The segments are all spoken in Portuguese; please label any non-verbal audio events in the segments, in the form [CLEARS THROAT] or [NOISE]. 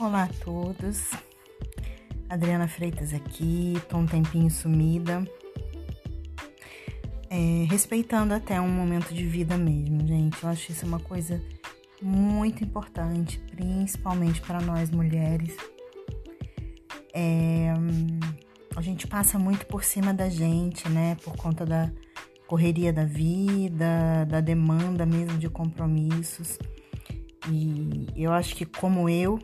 Olá a todos, Adriana Freitas aqui, tô um tempinho sumida, é, respeitando até um momento de vida mesmo, gente. Eu acho isso uma coisa muito importante, principalmente para nós mulheres. É, a gente passa muito por cima da gente, né, por conta da correria da vida, da demanda mesmo de compromissos. E eu acho que, como eu,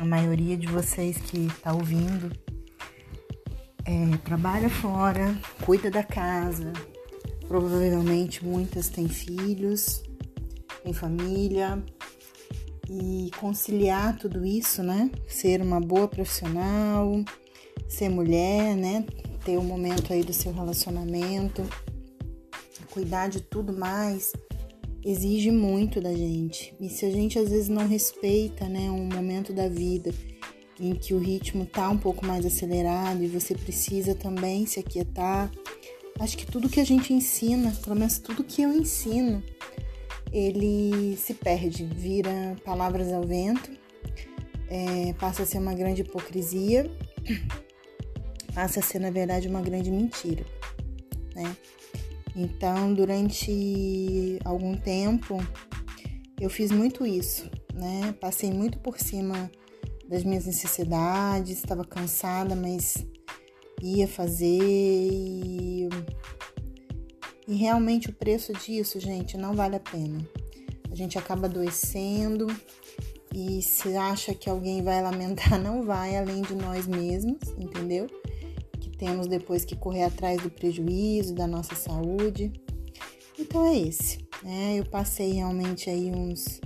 a maioria de vocês que está ouvindo é, trabalha fora, cuida da casa, provavelmente muitas têm filhos, têm família e conciliar tudo isso, né? Ser uma boa profissional, ser mulher, né? Ter o um momento aí do seu relacionamento, cuidar de tudo mais exige muito da gente. E se a gente às vezes não respeita, né, um momento da vida em que o ritmo tá um pouco mais acelerado e você precisa também se aquietar, acho que tudo que a gente ensina, pelo menos tudo que eu ensino, ele se perde, vira palavras ao vento, é, passa a ser uma grande hipocrisia, [CLEARS THROAT] passa a ser na verdade uma grande mentira, né? Então, durante algum tempo, eu fiz muito isso, né? Passei muito por cima das minhas necessidades, estava cansada, mas ia fazer e, e realmente o preço disso, gente, não vale a pena. A gente acaba adoecendo e se acha que alguém vai lamentar, [LAUGHS] não vai, além de nós mesmos, entendeu? Temos depois que correr atrás do prejuízo da nossa saúde. Então é esse, né? Eu passei realmente aí uns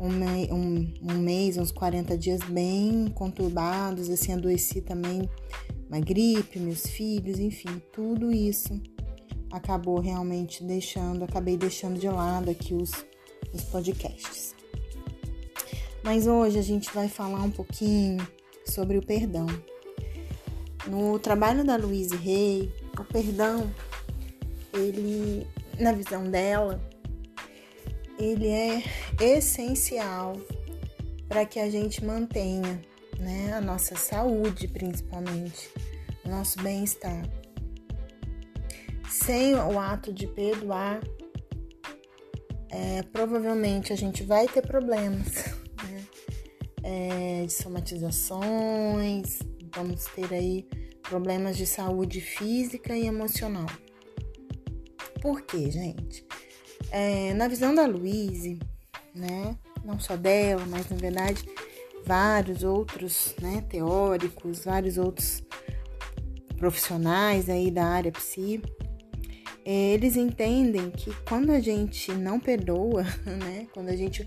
um, um, um mês, uns 40 dias bem conturbados, assim, adoeci também uma gripe, meus filhos, enfim, tudo isso acabou realmente deixando, acabei deixando de lado aqui os, os podcasts. Mas hoje a gente vai falar um pouquinho sobre o perdão. No trabalho da Louise Hay, o perdão, ele, na visão dela, ele é essencial para que a gente mantenha né, a nossa saúde, principalmente, o nosso bem-estar. Sem o ato de perdoar, é, provavelmente a gente vai ter problemas né, é, de somatizações, vamos ter aí problemas de saúde física e emocional. Por quê, gente? É, na visão da Louise, né, não só dela, mas na verdade vários outros né, teóricos, vários outros profissionais aí da área psi, é, eles entendem que quando a gente não perdoa, [LAUGHS] né, quando a gente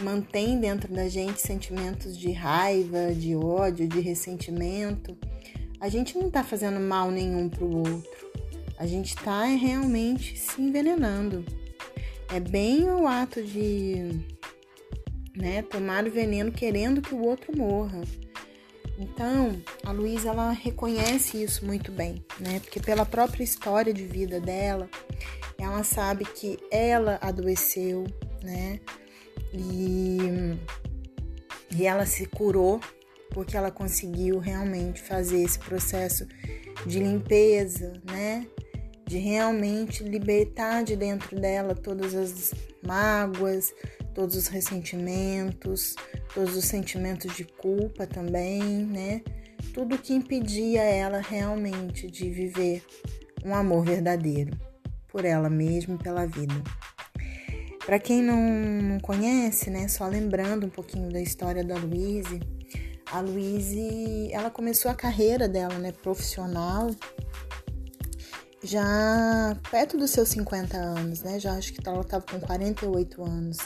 mantém dentro da gente sentimentos de raiva, de ódio, de ressentimento, a gente não está fazendo mal nenhum para o outro. A gente está realmente se envenenando. É bem o ato de né, tomar o veneno querendo que o outro morra. Então, a Luísa ela reconhece isso muito bem, né? Porque pela própria história de vida dela, ela sabe que ela adoeceu, né? E, e ela se curou porque ela conseguiu realmente fazer esse processo de limpeza, né? De realmente libertar de dentro dela todas as mágoas, todos os ressentimentos, todos os sentimentos de culpa também, né? Tudo que impedia ela realmente de viver um amor verdadeiro por ela mesma e pela vida. Para quem não, conhece, né, só lembrando um pouquinho da história da Luíse, a Luíse, ela começou a carreira dela, né, profissional, já perto dos seus 50 anos, né, já acho que ela estava com 48 anos.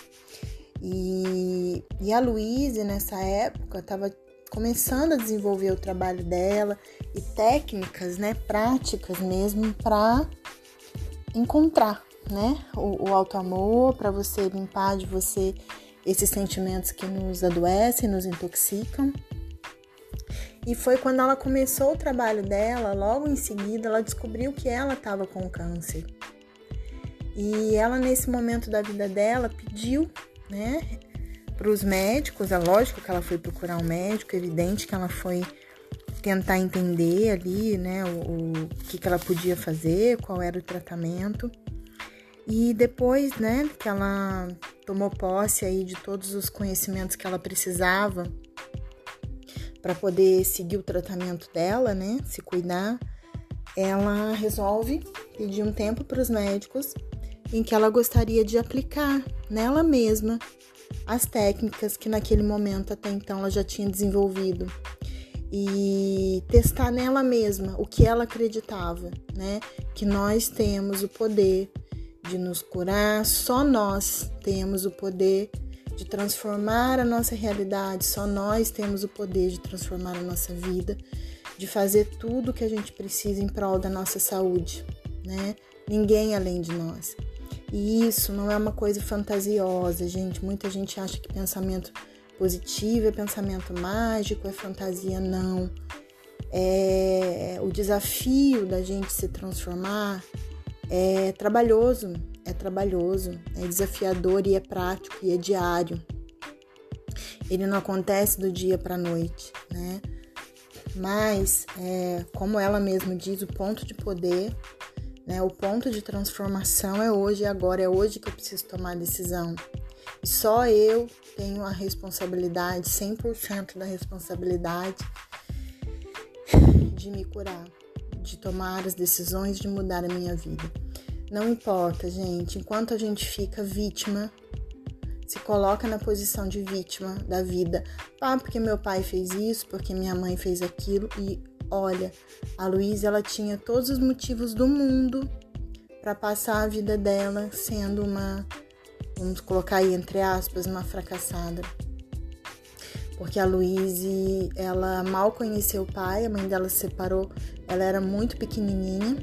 E, e a Luíse, nessa época, estava começando a desenvolver o trabalho dela e técnicas, né, práticas mesmo para encontrar né? O, o auto-amor para você limpar de você esses sentimentos que nos adoecem, nos intoxicam. E foi quando ela começou o trabalho dela, logo em seguida ela descobriu que ela estava com câncer. E ela nesse momento da vida dela pediu, né, para os médicos, é lógico que ela foi procurar um médico, é evidente que ela foi tentar entender ali, né, o, o que, que ela podia fazer, qual era o tratamento. E depois, né, que ela tomou posse aí de todos os conhecimentos que ela precisava para poder seguir o tratamento dela, né, se cuidar, ela resolve pedir um tempo para os médicos em que ela gostaria de aplicar nela mesma as técnicas que naquele momento até então ela já tinha desenvolvido e testar nela mesma o que ela acreditava, né? Que nós temos o poder de nos curar, só nós temos o poder de transformar a nossa realidade, só nós temos o poder de transformar a nossa vida, de fazer tudo o que a gente precisa em prol da nossa saúde, né? Ninguém além de nós. E isso não é uma coisa fantasiosa, gente. Muita gente acha que pensamento positivo é pensamento mágico, é fantasia, não. É o desafio da gente se transformar é trabalhoso, é trabalhoso, é desafiador e é prático e é diário. Ele não acontece do dia para a noite, né? Mas, é, como ela mesma diz, o ponto de poder, né, o ponto de transformação é hoje e agora, é hoje que eu preciso tomar a decisão. Só eu tenho a responsabilidade, 100% da responsabilidade de me curar de tomar as decisões de mudar a minha vida. Não importa, gente, enquanto a gente fica vítima, se coloca na posição de vítima da vida. Ah, porque meu pai fez isso, porque minha mãe fez aquilo. E olha, a Luísa ela tinha todos os motivos do mundo para passar a vida dela sendo uma, vamos colocar aí entre aspas, uma fracassada porque a Luíse, ela mal conheceu o pai, a mãe dela se separou, ela era muito pequenininha.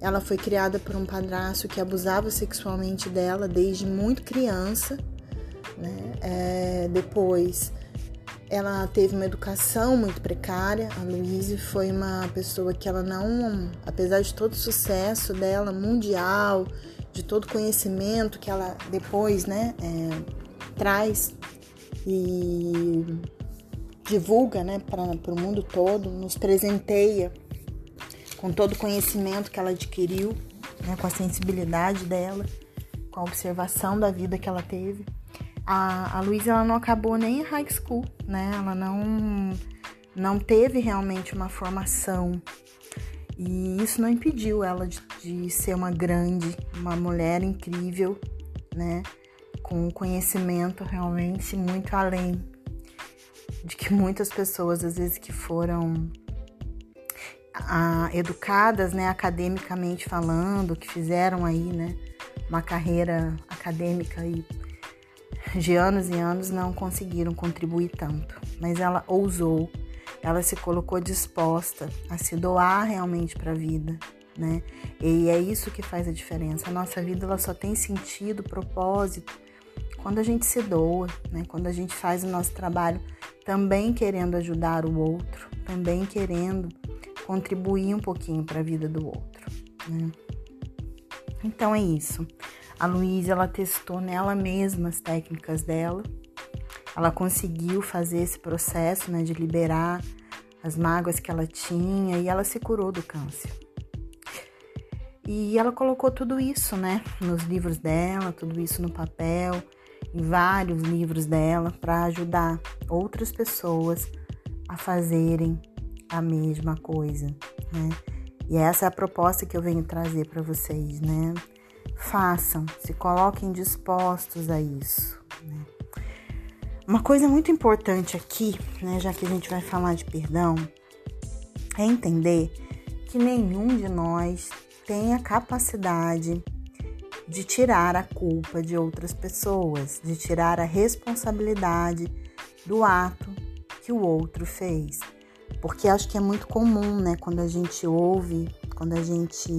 Ela foi criada por um padrasto que abusava sexualmente dela desde muito criança. Né? É, depois, ela teve uma educação muito precária. A Luíse foi uma pessoa que ela não, apesar de todo o sucesso dela mundial, de todo o conhecimento que ela depois né, é, traz e divulga né, para o mundo todo, nos presenteia com todo o conhecimento que ela adquiriu, né, com a sensibilidade dela, com a observação da vida que ela teve. A, a Luísa ela não acabou nem em high school, né? Ela não, não teve realmente uma formação. E isso não impediu ela de, de ser uma grande, uma mulher incrível, né? Com conhecimento realmente muito além de que muitas pessoas, às vezes, que foram ah, educadas, né, academicamente falando, que fizeram aí, né, uma carreira acadêmica aí de anos e anos, não conseguiram contribuir tanto. Mas ela ousou, ela se colocou disposta a se doar realmente para a vida, né? E é isso que faz a diferença. A nossa vida ela só tem sentido, propósito quando a gente se doa, né? quando a gente faz o nosso trabalho também querendo ajudar o outro, também querendo contribuir um pouquinho para a vida do outro. Né? Então é isso. A Luísa ela testou nela mesma as técnicas dela. Ela conseguiu fazer esse processo né, de liberar as mágoas que ela tinha e ela se curou do câncer. E ela colocou tudo isso, né, nos livros dela, tudo isso no papel vários livros dela para ajudar outras pessoas a fazerem a mesma coisa, né? E essa é a proposta que eu venho trazer para vocês, né? Façam, se coloquem dispostos a isso, né? Uma coisa muito importante aqui, né, já que a gente vai falar de perdão, é entender que nenhum de nós tem a capacidade de tirar a culpa de outras pessoas, de tirar a responsabilidade do ato que o outro fez. Porque acho que é muito comum, né, quando a gente ouve, quando a gente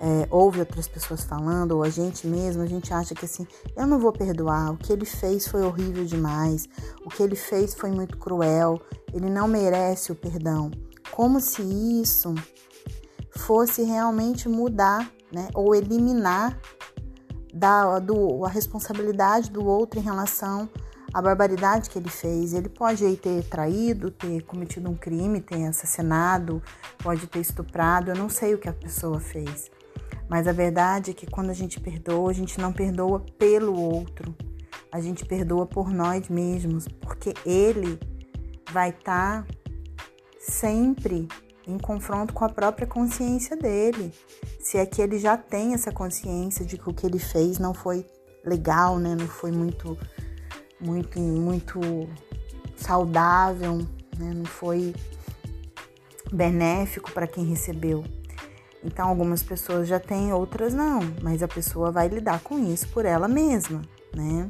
é, ouve outras pessoas falando, ou a gente mesmo, a gente acha que assim, eu não vou perdoar, o que ele fez foi horrível demais, o que ele fez foi muito cruel, ele não merece o perdão. Como se isso fosse realmente mudar né, ou eliminar da do, a responsabilidade do outro em relação à barbaridade que ele fez. Ele pode aí ter traído, ter cometido um crime, ter assassinado, pode ter estuprado, eu não sei o que a pessoa fez. Mas a verdade é que quando a gente perdoa, a gente não perdoa pelo outro. A gente perdoa por nós mesmos, porque ele vai estar tá sempre em confronto com a própria consciência dele. Se é que ele já tem essa consciência de que o que ele fez não foi legal, né? Não foi muito muito muito saudável, né? Não foi benéfico para quem recebeu. Então algumas pessoas já têm, outras não, mas a pessoa vai lidar com isso por ela mesma, né?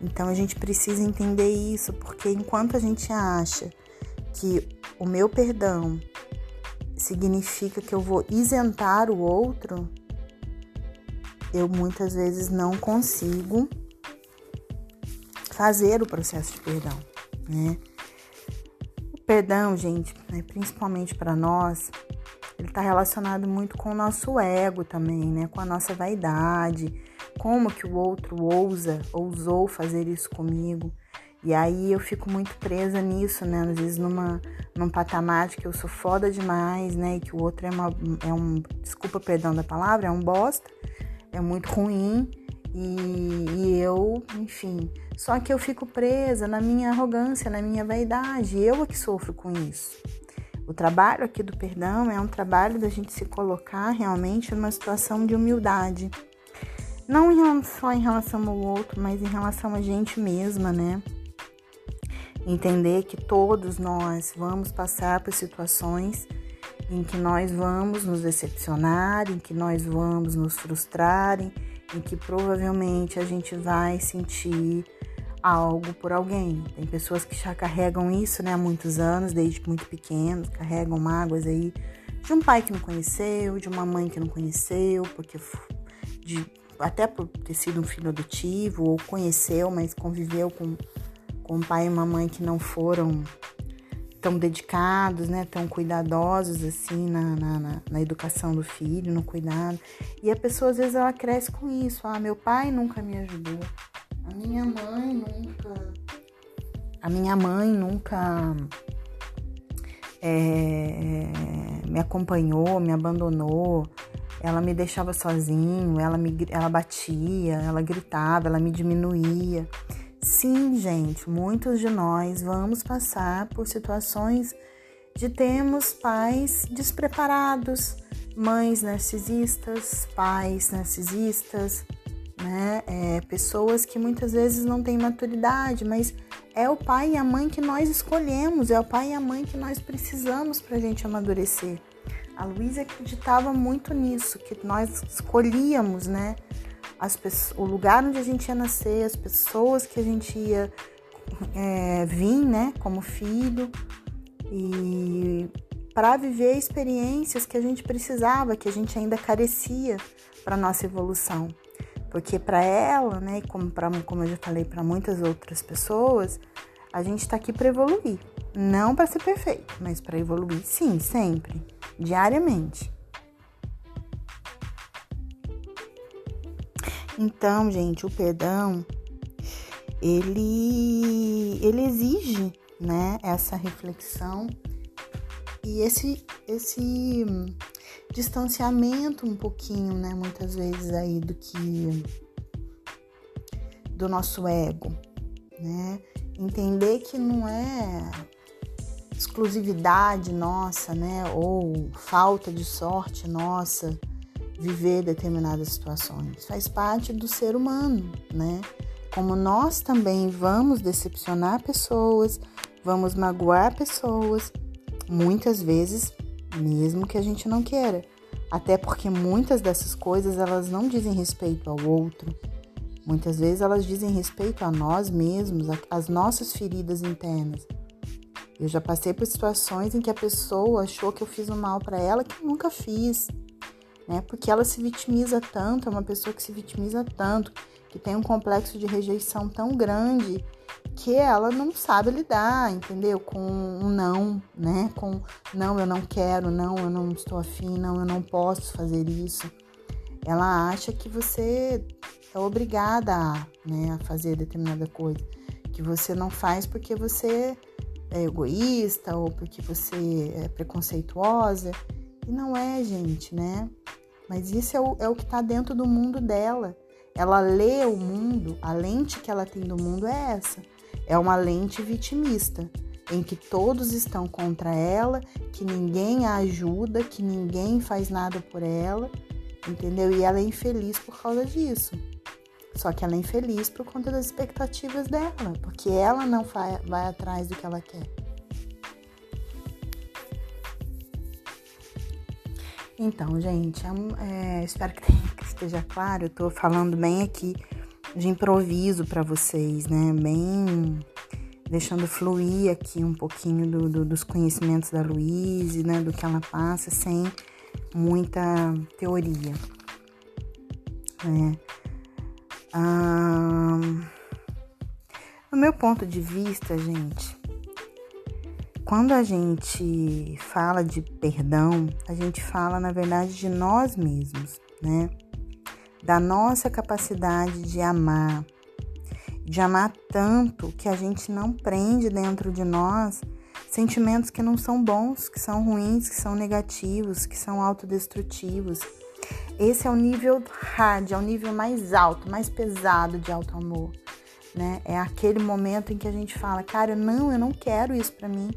Então a gente precisa entender isso, porque enquanto a gente acha que o meu perdão significa que eu vou isentar o outro, eu muitas vezes não consigo fazer o processo de perdão, né? O perdão, gente, né, principalmente para nós, ele está relacionado muito com o nosso ego também, né? Com a nossa vaidade, como que o outro ousa, ousou fazer isso comigo. E aí eu fico muito presa nisso, né? Às vezes numa, num patamar de que eu sou foda demais, né? E que o outro é, uma, é um, desculpa perdão da palavra, é um bosta, é muito ruim. E, e eu, enfim, só que eu fico presa na minha arrogância, na minha vaidade. Eu é que sofro com isso. O trabalho aqui do perdão é um trabalho da gente se colocar realmente numa situação de humildade. Não só em relação ao outro, mas em relação a gente mesma, né? Entender que todos nós vamos passar por situações em que nós vamos nos decepcionar, em que nós vamos nos frustrar, em que provavelmente a gente vai sentir algo por alguém. Tem pessoas que já carregam isso né, há muitos anos, desde muito pequenos, carregam mágoas aí de um pai que não conheceu, de uma mãe que não conheceu, porque de, até por ter sido um filho adotivo, ou conheceu, mas conviveu com com um pai e uma mãe que não foram tão dedicados, né, tão cuidadosos assim na, na, na, educação do filho, no cuidado. E a pessoa às vezes ela cresce com isso. Ah, meu pai nunca me ajudou. A minha mãe nunca. A minha mãe nunca é, me acompanhou, me abandonou. Ela me deixava sozinho, ela me ela batia, ela gritava, ela me diminuía. Sim, gente, muitos de nós vamos passar por situações de termos pais despreparados, mães narcisistas, pais narcisistas, né? É, pessoas que muitas vezes não têm maturidade, mas é o pai e a mãe que nós escolhemos, é o pai e a mãe que nós precisamos para a gente amadurecer. A Luísa acreditava muito nisso, que nós escolhíamos, né? O lugar onde a gente ia nascer, as pessoas que a gente ia é, vir, né, como filho, e para viver experiências que a gente precisava, que a gente ainda carecia para nossa evolução. Porque para ela, né, como, pra, como eu já falei para muitas outras pessoas, a gente está aqui para evoluir. Não para ser perfeito, mas para evoluir, sim, sempre, diariamente. Então, gente, o perdão ele ele exige, né, essa reflexão e esse esse distanciamento um pouquinho, né, muitas vezes aí do que do nosso ego, né? Entender que não é exclusividade nossa, né, ou falta de sorte nossa viver determinadas situações. Faz parte do ser humano, né? Como nós também vamos decepcionar pessoas, vamos magoar pessoas, muitas vezes, mesmo que a gente não queira. Até porque muitas dessas coisas elas não dizem respeito ao outro. Muitas vezes elas dizem respeito a nós mesmos, às nossas feridas internas. Eu já passei por situações em que a pessoa achou que eu fiz um mal para ela que eu nunca fiz né? Porque ela se vitimiza tanto, é uma pessoa que se vitimiza tanto, que tem um complexo de rejeição tão grande que ela não sabe lidar, entendeu? Com um não, né? Com não, eu não quero, não, eu não estou afim, não, eu não posso fazer isso. Ela acha que você é obrigada a, né, a fazer determinada coisa. Que você não faz porque você é egoísta ou porque você é preconceituosa. E não é, gente, né? Mas isso é o, é o que está dentro do mundo dela. Ela lê o mundo, a lente que ela tem do mundo é essa. É uma lente vitimista, em que todos estão contra ela, que ninguém a ajuda, que ninguém faz nada por ela, entendeu? E ela é infeliz por causa disso. Só que ela é infeliz por conta das expectativas dela, porque ela não vai, atrás do que ela quer. Então, gente, é, espero [LAUGHS] que, esteja claro. Eu tô falando bem aqui de improviso para vocês, né? Bem deixando fluir aqui um pouquinho do, do, dos conhecimentos da Luíse, né? Do que ela passa, sem muita teoria. Né? Ah, meu ponto de vista, gente, quando a gente fala de perdão, a gente fala, na verdade, de nós mesmos, né? Da nossa capacidade de amar, de amar tanto que a gente não prende dentro de nós sentimentos que não são bons, que são ruins, que são negativos, que são autodestrutivos. Esse é o nível hard, é o nível mais alto, mais pesado de alto amor, né? É aquele momento em que a gente fala, cara, não, eu não quero isso para mim.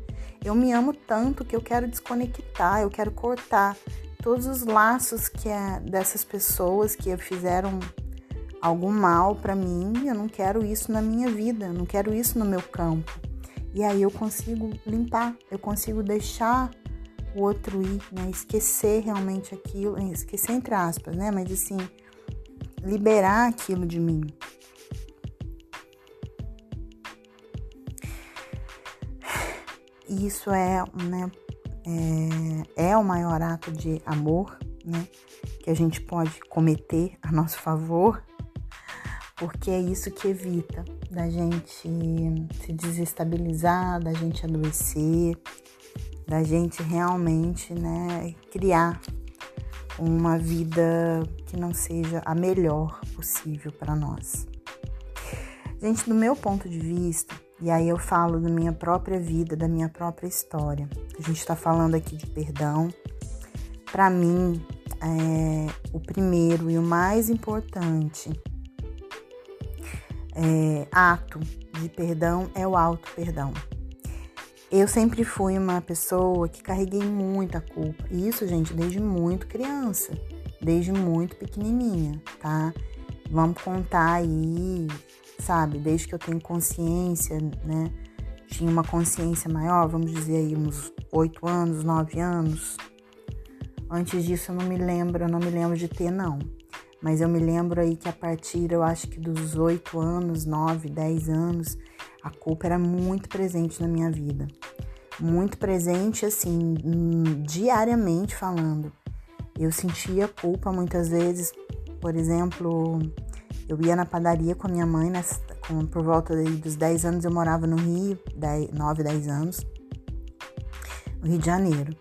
Eu me amo tanto que eu quero desconectar, eu quero cortar todos os laços que é dessas pessoas que fizeram algum mal para mim. Eu não quero isso na minha vida, não quero isso no meu campo. E aí eu consigo limpar, eu consigo deixar o outro ir, né? Esquecer realmente aquilo, esquecer entre aspas, né? Mas assim, liberar aquilo de mim. Isso é, né, é, é o maior ato de amor, né? Que a gente pode cometer a nosso favor, porque é isso que evita da gente se desestabilizar, da gente adoecer, da gente realmente, né, criar uma vida que não seja a melhor possível para nós. Gente, do meu ponto de vista, e aí eu falo da minha própria vida, da minha própria história. A gente está falando aqui de perdão. Para mim, é, o primeiro e o mais importante é, ato de perdão é o auto perdão. Eu sempre fui uma pessoa que carreguei muita culpa. Isso, gente, desde muito criança, desde muito pequenininha, tá? Vamos contar aí, sabe? Desde que eu tenho consciência, né? Tinha uma consciência maior, vamos dizer aí, uns oito anos, nove anos. Antes disso eu não me lembro, eu não me lembro de ter, não. Mas eu me lembro aí que a partir, eu acho que dos oito anos, nove, dez anos, a culpa era muito presente na minha vida. Muito presente, assim, diariamente falando. Eu sentia culpa muitas vezes, por exemplo, eu ia na padaria com a minha mãe, nessa, com, por volta dos 10 anos, eu morava no Rio, 10, 9, 10 anos, no Rio de Janeiro.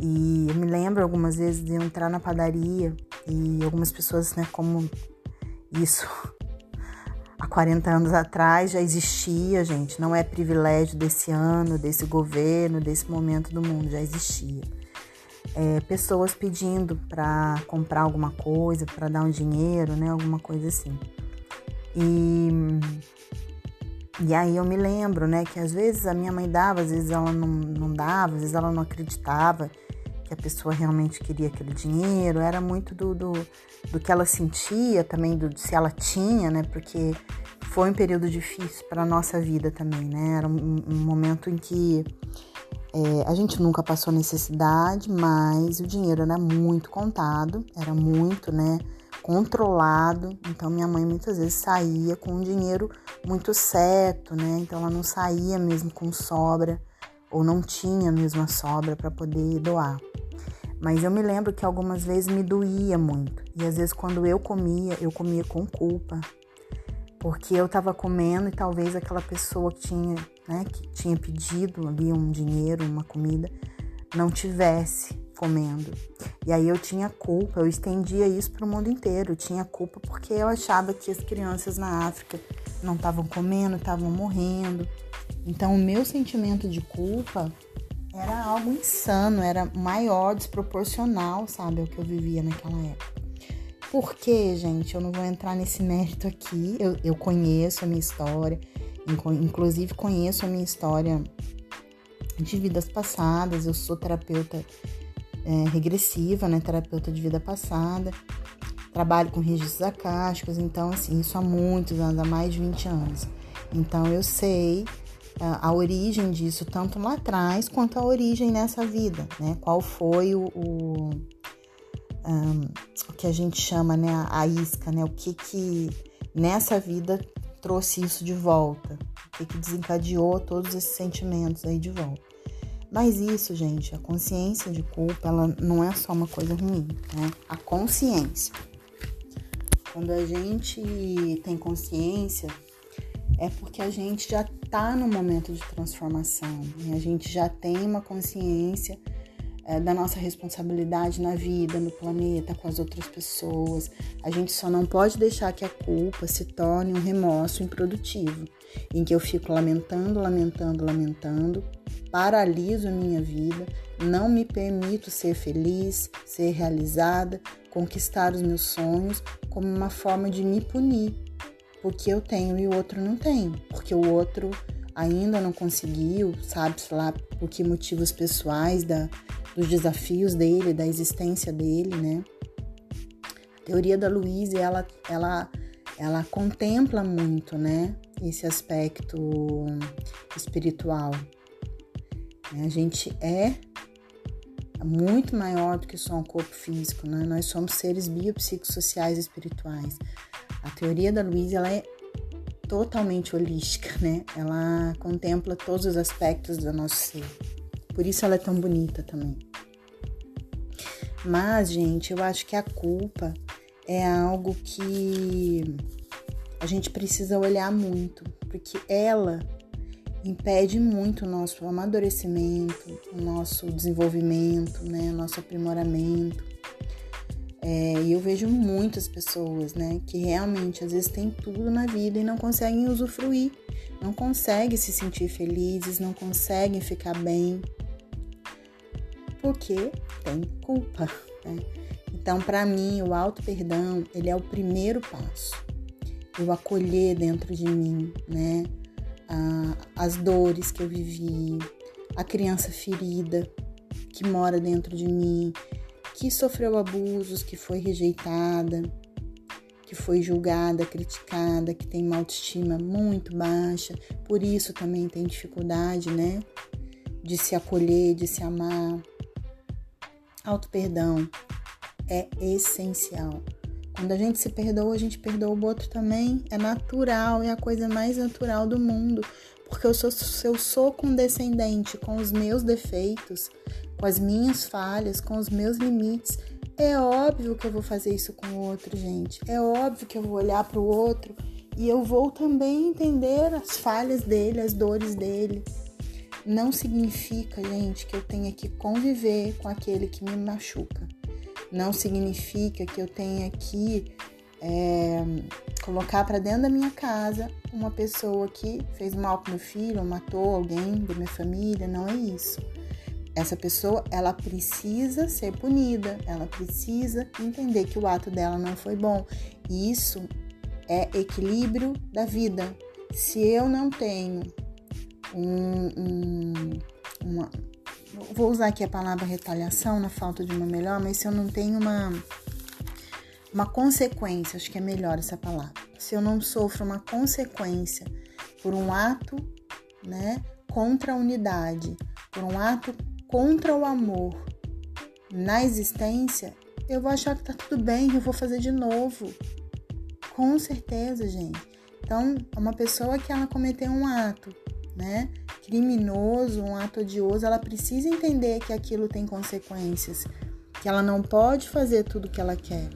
E eu me lembro algumas vezes de eu entrar na padaria e algumas pessoas, né, como isso [LAUGHS] há 40 anos atrás já existia, gente. Não é privilégio desse ano, desse governo, desse momento do mundo, já existia. É, pessoas pedindo para comprar alguma coisa, para dar um dinheiro, né? Alguma coisa assim. E, e aí eu me lembro, né? Que às vezes a minha mãe dava, às vezes ela não, não dava, às vezes ela não acreditava que a pessoa realmente queria aquele dinheiro, era muito do, do, do que ela sentia também, do se ela tinha, né? Porque foi um período difícil para nossa vida também, né? Era um, um momento em que é, a gente nunca passou necessidade, mas o dinheiro era muito contado, era muito, né? Controlado. Então minha mãe muitas vezes saía com um dinheiro muito certo, né? Então ela não saía mesmo com sobra ou não tinha mesmo a sobra para poder doar. Mas eu me lembro que algumas vezes me doía muito. E às vezes quando eu comia, eu comia com culpa. Porque eu estava comendo e talvez aquela pessoa que tinha, né, que tinha pedido ali um dinheiro, uma comida, não tivesse comendo. E aí eu tinha culpa, eu estendia isso para o mundo inteiro. Eu tinha culpa porque eu achava que as crianças na África não estavam comendo, estavam morrendo. Então o meu sentimento de culpa era algo insano, era maior, desproporcional, sabe, ao que eu vivia naquela época. Por quê, gente? Eu não vou entrar nesse mérito aqui. Eu, eu conheço a minha história, inclusive conheço a minha história de vidas passadas. Eu sou terapeuta é, regressiva, né? Terapeuta de vida passada. Trabalho com registros acásticos, então, assim, isso há muitos anos, há mais de 20 anos. Então, eu sei a, a origem disso, tanto lá atrás quanto a origem nessa vida, né? Qual foi o, o, um, o que a gente chama, né? A, isca, né? O que que nessa vida trouxe isso de volta? O que que desencadeou todos esses sentimentos aí de volta? Mas isso, gente, a consciência de culpa, ela não é só uma coisa ruim, né? A consciência. Quando a gente tem consciência, é porque a gente já está no momento de transformação, né? a gente já tem uma consciência é, da nossa responsabilidade na vida, no planeta, com as outras pessoas. A gente só não pode deixar que a culpa se torne um remorso improdutivo, em que eu fico lamentando, lamentando, lamentando paraliso a minha vida, não me permito ser feliz, ser realizada, conquistar os meus sonhos como uma forma de me punir, porque eu tenho e o outro não tem, porque o outro ainda não conseguiu, sabe-se lá por que motivos pessoais da, dos desafios dele, da existência dele, né? A teoria da Louise, ela, ela, ela contempla muito, né? Esse aspecto espiritual, a gente é muito maior do que só um corpo físico, né? Nós somos seres biopsicossociais espirituais. A teoria da Luísa ela é totalmente holística, né? Ela contempla todos os aspectos do nosso ser. Por isso ela é tão bonita também. Mas, gente, eu acho que a culpa é algo que a gente precisa olhar muito, porque ela impede muito o nosso amadurecimento, o nosso desenvolvimento, né, o nosso aprimoramento. É, e eu vejo muitas pessoas, né, que realmente às vezes têm tudo na vida e não conseguem usufruir, não conseguem se sentir felizes, não conseguem ficar bem, porque tem culpa. Né? Então, para mim, o auto perdão ele é o primeiro passo. Eu acolher dentro de mim, né, as dores que eu vivi, a criança ferida que mora dentro de mim, que sofreu abusos, que foi rejeitada, que foi julgada, criticada, que tem uma autoestima muito baixa, por isso também tem dificuldade, né? De se acolher, de se amar. Auto perdão é essencial. Quando a gente se perdoa, a gente perdoa o outro também. É natural, é a coisa mais natural do mundo. Porque eu sou, eu sou condescendente com os meus defeitos, com as minhas falhas, com os meus limites, é óbvio que eu vou fazer isso com o outro, gente. É óbvio que eu vou olhar para o outro e eu vou também entender as falhas dele, as dores dele. Não significa, gente, que eu tenha que conviver com aquele que me machuca não significa que eu tenha que é, colocar para dentro da minha casa uma pessoa que fez mal para meu filho ou matou alguém da minha família. Não é isso. Essa pessoa, ela precisa ser punida, ela precisa entender que o ato dela não foi bom. E isso é equilíbrio da vida. Se eu não tenho um, um, uma, vou usar aqui a palavra retaliação na falta de uma melhor, mas se eu não tenho uma uma consequência, acho que é melhor essa palavra. Se eu não sofro uma consequência por um ato, né, contra a unidade, por um ato contra o amor na existência, eu vou achar que tá tudo bem, eu vou fazer de novo. Com certeza, gente. Então, uma pessoa que ela cometeu um ato, né, criminoso, um ato odioso, ela precisa entender que aquilo tem consequências, que ela não pode fazer tudo o que ela quer,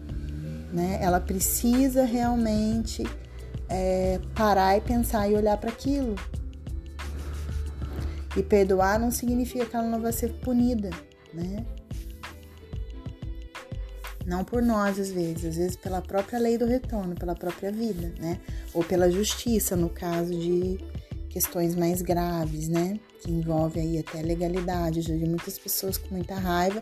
né? Ela precisa realmente é, parar e pensar e olhar para aquilo. E perdoar não significa que ela não vai ser punida, né? Não por nós, às vezes, às vezes pela própria lei do retorno, pela própria vida, né? Ou pela justiça, no caso de questões mais graves, né? Que envolve aí até legalidade. Já vi muitas pessoas com muita raiva,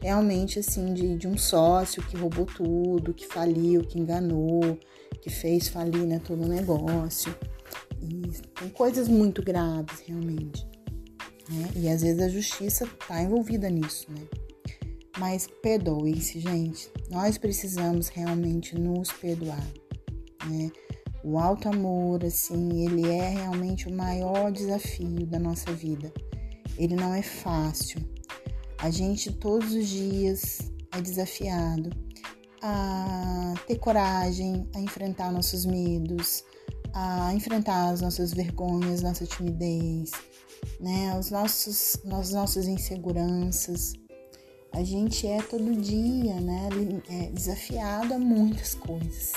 realmente, assim, de, de um sócio que roubou tudo, que faliu, que enganou, que fez falir, né, todo o negócio. E tem coisas muito graves, realmente. Né? E às vezes a justiça está envolvida nisso, né? Mas perdoem-se, gente. Nós precisamos realmente nos perdoar, né? O alto amor, assim, ele é realmente o maior desafio da nossa vida. Ele não é fácil. A gente todos os dias é desafiado a ter coragem, a enfrentar nossos medos, a enfrentar as nossas vergonhas, nossa timidez, né? Os nossos, as nossas inseguranças. A gente é todo dia, né? É desafiado a muitas coisas.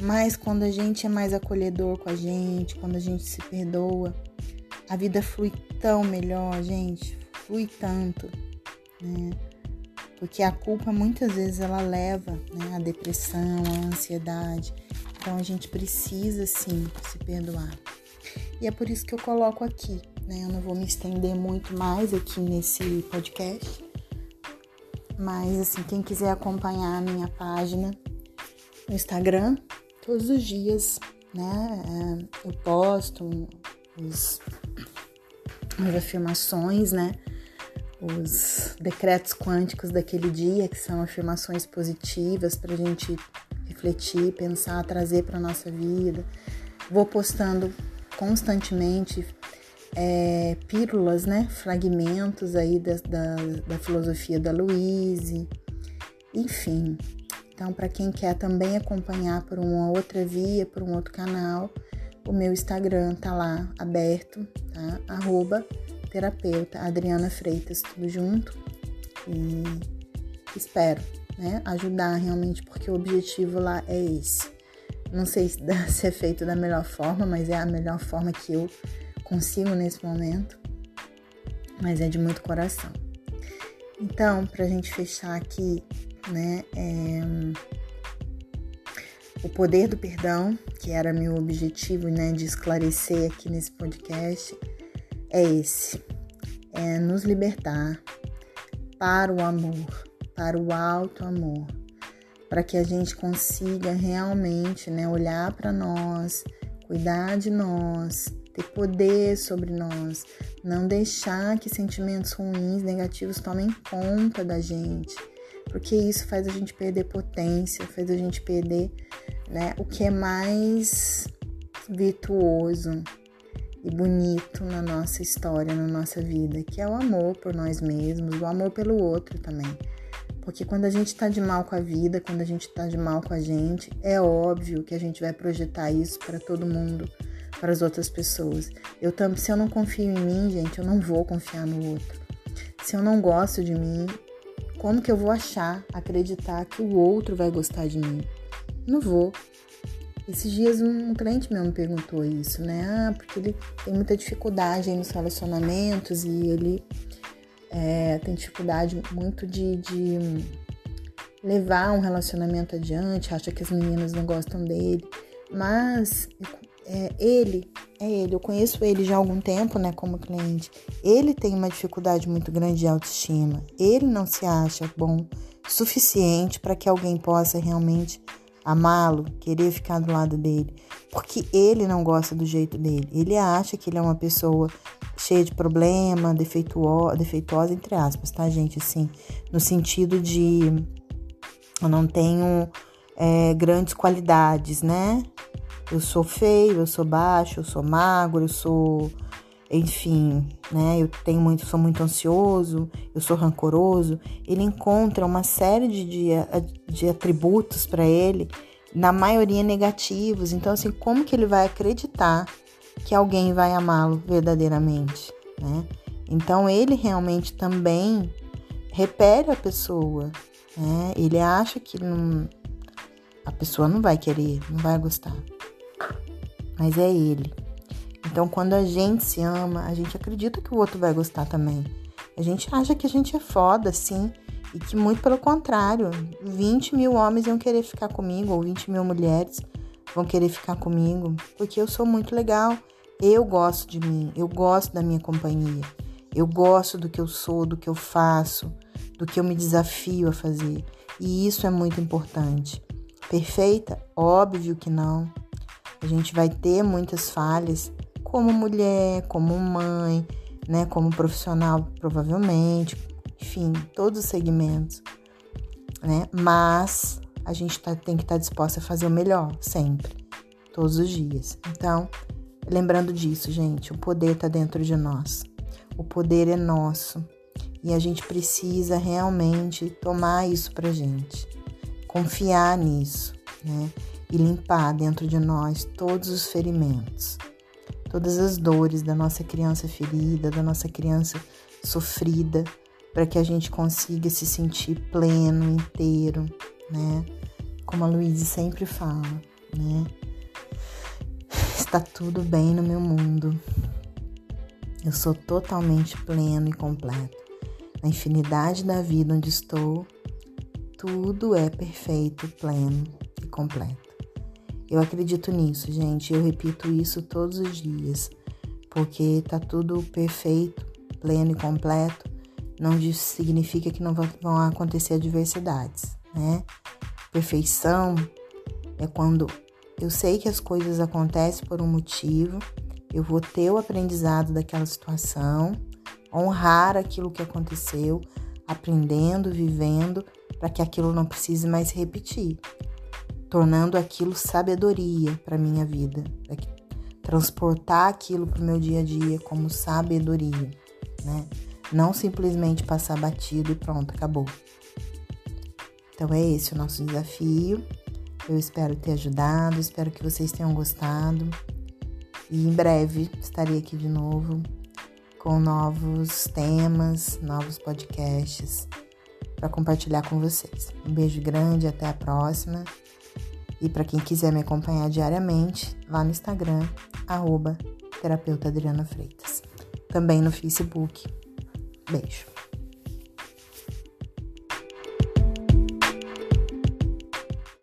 Mas quando a gente é mais acolhedor com a gente, quando a gente se perdoa, a vida flui tão melhor, gente, flui tanto, né? Porque a culpa muitas vezes ela leva né, a depressão, a ansiedade. Então a gente precisa sim se perdoar. E é por isso que eu coloco aqui, né? Eu não vou me estender muito mais aqui nesse podcast. Mas assim, quem quiser acompanhar a minha página no Instagram, todos os dias, né? É, eu posto os, as afirmações, né? Os decretos quânticos daquele dia, que são afirmações positivas para a gente refletir, pensar, trazer para nossa vida. Vou postando constantemente é, pílulas, né? Fragmentos aí da, da, da filosofia da Louise, enfim. Então, para quem quer também acompanhar por uma outra via, por um outro canal, o meu Instagram tá lá aberto, tá? Arroba terapeuta Adriana Freitas, tudo junto. E espero, né? Ajudar realmente, porque o objetivo lá é esse. Não sei se [LAUGHS] é feito da melhor forma, mas é a melhor forma que eu consigo nesse momento. Mas é de muito coração. Então, para a gente fechar aqui, né, é... o poder do perdão, que era meu objetivo, né, de esclarecer aqui nesse podcast, é esse: é nos libertar para o amor, para o alto amor. Para que a gente consiga realmente né, olhar para nós, cuidar de nós, ter poder sobre nós, não deixar que sentimentos ruins, negativos tomem conta da gente, porque isso faz a gente perder potência, faz a gente perder né, o que é mais virtuoso e bonito na nossa história, na nossa vida, que é o amor por nós mesmos, o amor pelo outro também. Porque quando a gente tá de mal com a vida, quando a gente tá de mal com a gente, é óbvio que a gente vai projetar isso para todo mundo, para as outras pessoas. Eu se eu não confio em mim, gente, eu não vou confiar no outro. Se eu não gosto de mim, como que eu vou achar, acreditar que o outro vai gostar de mim? Não vou. Esses dias um cliente meu me perguntou isso, né? Ah, porque ele tem muita dificuldade nos relacionamentos e ele é, tem dificuldade muito de, de levar um relacionamento adiante, acha que as meninas não gostam dele, mas é, ele, é ele, eu conheço ele já há algum tempo, né, como cliente. Ele tem uma dificuldade muito grande de autoestima. Ele não se acha bom suficiente para que alguém possa realmente amá-lo, querer ficar do lado dele, porque ele não gosta do jeito dele. Ele acha que ele é uma pessoa cheia de problema, defeituosa, defeituosa entre aspas, tá, gente? Assim, no sentido de eu não tenho é, grandes qualidades, né? Eu sou feio, eu sou baixo, eu sou magro, eu sou, enfim, né? Eu tenho muito, sou muito ansioso, eu sou rancoroso. Ele encontra uma série de, de, de atributos para ele, na maioria negativos. Então, assim, como que ele vai acreditar que alguém vai amá-lo verdadeiramente, né? Então ele realmente também repele a pessoa, né? Ele acha que não, a pessoa não vai querer, não vai gostar, mas é ele. Então quando a gente se ama, a gente acredita que o outro vai gostar também. A gente acha que a gente é foda, sim, E que, muito pelo contrário, 20 mil homens iam querer ficar comigo, ou 20 mil mulheres vão querer ficar comigo, porque eu sou muito legal. Eu gosto de mim, eu gosto da minha companhia, eu gosto do que eu sou, do que eu faço, do que eu me desafio a fazer. E isso é muito importante. Perfeita? Óbvio que não. A gente vai ter muitas falhas como mulher, como mãe, né, como profissional, provavelmente, enfim, todos os segmentos, né? Mas a gente tá, tem que estar tá disposta a fazer o melhor sempre, todos os dias. Então, lembrando disso, gente, o poder está dentro de nós. O poder é nosso e a gente precisa realmente tomar isso pra gente, confiar nisso, né? E limpar dentro de nós todos os ferimentos todas as dores da nossa criança ferida, da nossa criança sofrida, para que a gente consiga se sentir pleno, inteiro, né? Como a Luísa sempre fala, né? Está tudo bem no meu mundo. Eu sou totalmente pleno e completo. Na infinidade da vida onde estou, tudo é perfeito, pleno e completo. Eu acredito nisso, gente. Eu repito isso todos os dias, porque tá tudo perfeito, pleno e completo. Não significa que não vão acontecer adversidades, né? Perfeição é quando eu sei que as coisas acontecem por um motivo, eu vou ter o aprendizado daquela situação, honrar aquilo que aconteceu, aprendendo, vivendo, para que aquilo não precise mais repetir tornando aquilo sabedoria para minha vida, transportar aquilo para o meu dia a dia como sabedoria, né? Não simplesmente passar batido e pronto, acabou. Então é esse o nosso desafio. Eu espero ter ajudado, espero que vocês tenham gostado. E em breve estarei aqui de novo com novos temas, novos podcasts para compartilhar com vocês. Um beijo grande, até a próxima. E para quem quiser me acompanhar diariamente, lá no Instagram, arroba terapeuta Adriana Freitas. Também no Facebook. Beijo.